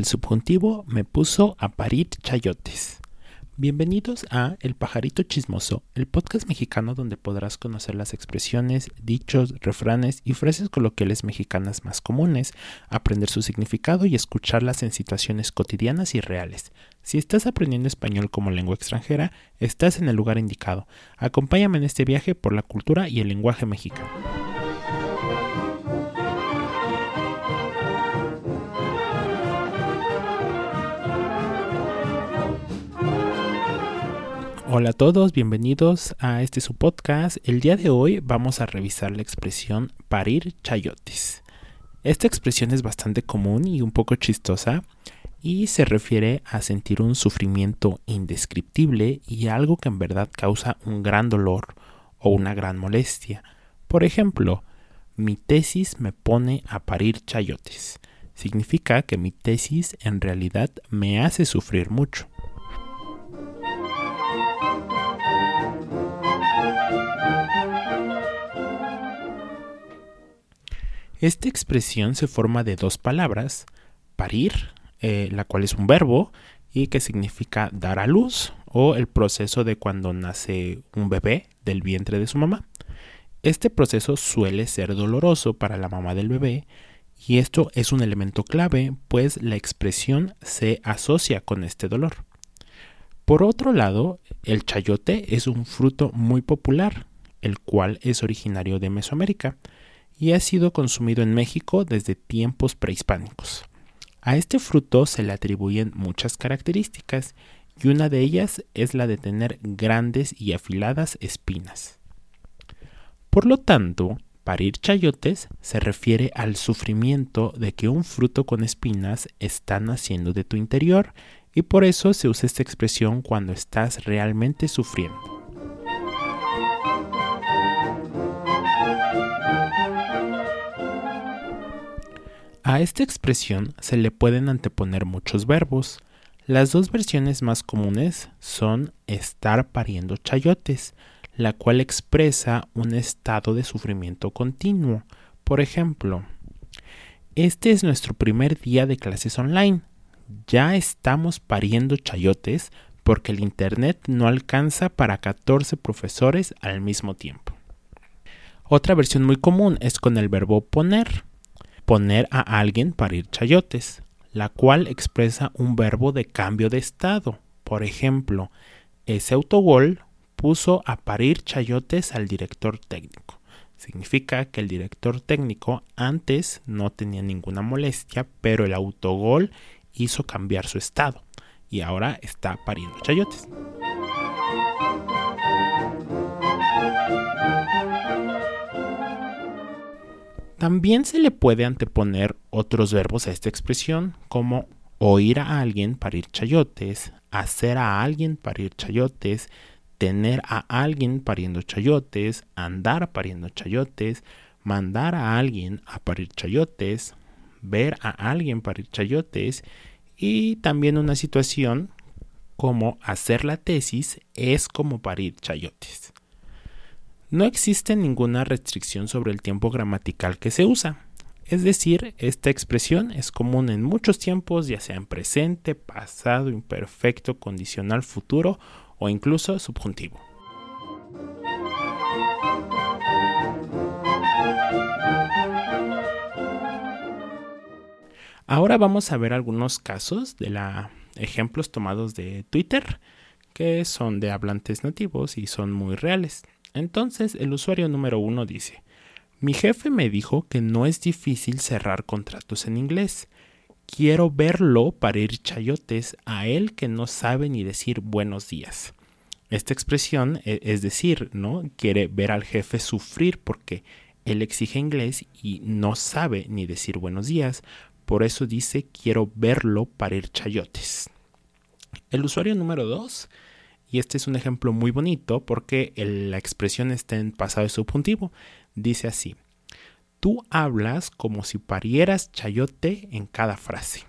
El subjuntivo me puso a parir chayotes. Bienvenidos a El Pajarito Chismoso, el podcast mexicano donde podrás conocer las expresiones, dichos, refranes y frases coloquiales mexicanas más comunes, aprender su significado y escucharlas en situaciones cotidianas y reales. Si estás aprendiendo español como lengua extranjera, estás en el lugar indicado. Acompáñame en este viaje por la cultura y el lenguaje mexicano. Hola a todos, bienvenidos a este su podcast. El día de hoy vamos a revisar la expresión parir chayotes. Esta expresión es bastante común y un poco chistosa y se refiere a sentir un sufrimiento indescriptible y algo que en verdad causa un gran dolor o una gran molestia. Por ejemplo, mi tesis me pone a parir chayotes. Significa que mi tesis en realidad me hace sufrir mucho. Esta expresión se forma de dos palabras, parir, eh, la cual es un verbo y que significa dar a luz o el proceso de cuando nace un bebé del vientre de su mamá. Este proceso suele ser doloroso para la mamá del bebé y esto es un elemento clave, pues la expresión se asocia con este dolor. Por otro lado, el chayote es un fruto muy popular, el cual es originario de Mesoamérica y ha sido consumido en México desde tiempos prehispánicos. A este fruto se le atribuyen muchas características y una de ellas es la de tener grandes y afiladas espinas. Por lo tanto, parir chayotes se refiere al sufrimiento de que un fruto con espinas está naciendo de tu interior y por eso se usa esta expresión cuando estás realmente sufriendo. A esta expresión se le pueden anteponer muchos verbos. Las dos versiones más comunes son estar pariendo chayotes, la cual expresa un estado de sufrimiento continuo. Por ejemplo, este es nuestro primer día de clases online. Ya estamos pariendo chayotes porque el Internet no alcanza para 14 profesores al mismo tiempo. Otra versión muy común es con el verbo poner poner a alguien parir chayotes, la cual expresa un verbo de cambio de estado. Por ejemplo, ese autogol puso a parir chayotes al director técnico. Significa que el director técnico antes no tenía ninguna molestia, pero el autogol hizo cambiar su estado y ahora está pariendo chayotes. También se le puede anteponer otros verbos a esta expresión, como oír a alguien parir chayotes, hacer a alguien parir chayotes, tener a alguien pariendo chayotes, andar pariendo chayotes, mandar a alguien a parir chayotes, ver a alguien parir chayotes y también una situación como hacer la tesis es como parir chayotes. No existe ninguna restricción sobre el tiempo gramatical que se usa. Es decir, esta expresión es común en muchos tiempos, ya sea en presente, pasado, imperfecto, condicional, futuro o incluso subjuntivo. Ahora vamos a ver algunos casos de la ejemplos tomados de Twitter que son de hablantes nativos y son muy reales. Entonces el usuario número uno dice, mi jefe me dijo que no es difícil cerrar contratos en inglés. Quiero verlo para ir chayotes a él que no sabe ni decir buenos días. Esta expresión e, es decir, ¿no? Quiere ver al jefe sufrir porque él exige inglés y no sabe ni decir buenos días. Por eso dice quiero verlo para ir chayotes. El usuario número 2 y este es un ejemplo muy bonito porque la expresión está en pasado subjuntivo. Dice así, tú hablas como si parieras chayote en cada frase.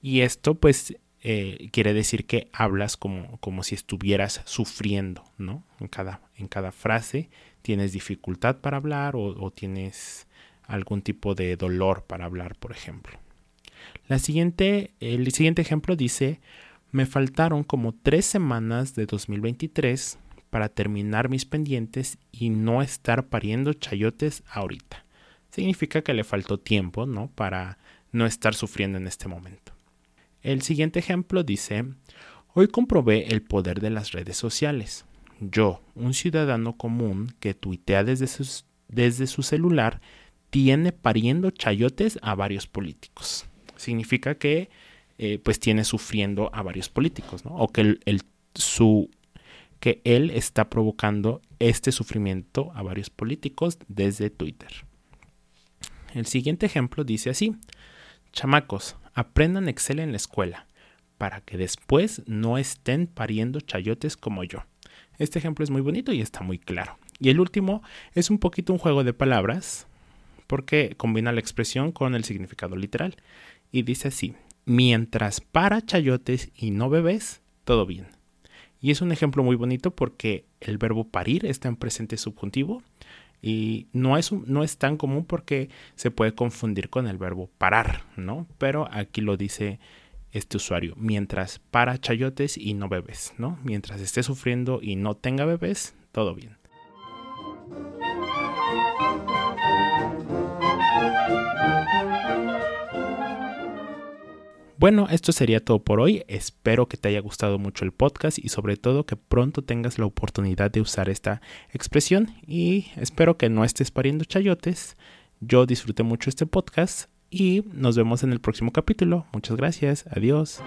Y esto pues eh, quiere decir que hablas como, como si estuvieras sufriendo, ¿no? En cada, en cada frase tienes dificultad para hablar o, o tienes algún tipo de dolor para hablar, por ejemplo. La siguiente, el siguiente ejemplo dice, me faltaron como tres semanas de 2023 para terminar mis pendientes y no estar pariendo chayotes ahorita. Significa que le faltó tiempo, ¿no? Para no estar sufriendo en este momento. El siguiente ejemplo dice, hoy comprobé el poder de las redes sociales. Yo, un ciudadano común que tuitea desde, desde su celular, tiene pariendo chayotes a varios políticos. Significa que eh, pues tiene sufriendo a varios políticos, ¿no? O que el, su que él está provocando este sufrimiento a varios políticos desde Twitter. El siguiente ejemplo dice así, chamacos, aprendan Excel en la escuela para que después no estén pariendo chayotes como yo. Este ejemplo es muy bonito y está muy claro. Y el último es un poquito un juego de palabras porque combina la expresión con el significado literal. Y dice así, mientras para chayotes y no bebés, todo bien. Y es un ejemplo muy bonito porque el verbo parir está en presente subjuntivo y no es, no es tan común porque se puede confundir con el verbo parar, ¿no? Pero aquí lo dice este usuario, mientras para chayotes y no bebés, ¿no? Mientras esté sufriendo y no tenga bebés, todo bien. Bueno, esto sería todo por hoy. Espero que te haya gustado mucho el podcast y sobre todo que pronto tengas la oportunidad de usar esta expresión y espero que no estés pariendo chayotes. Yo disfruté mucho este podcast y nos vemos en el próximo capítulo. Muchas gracias. Adiós.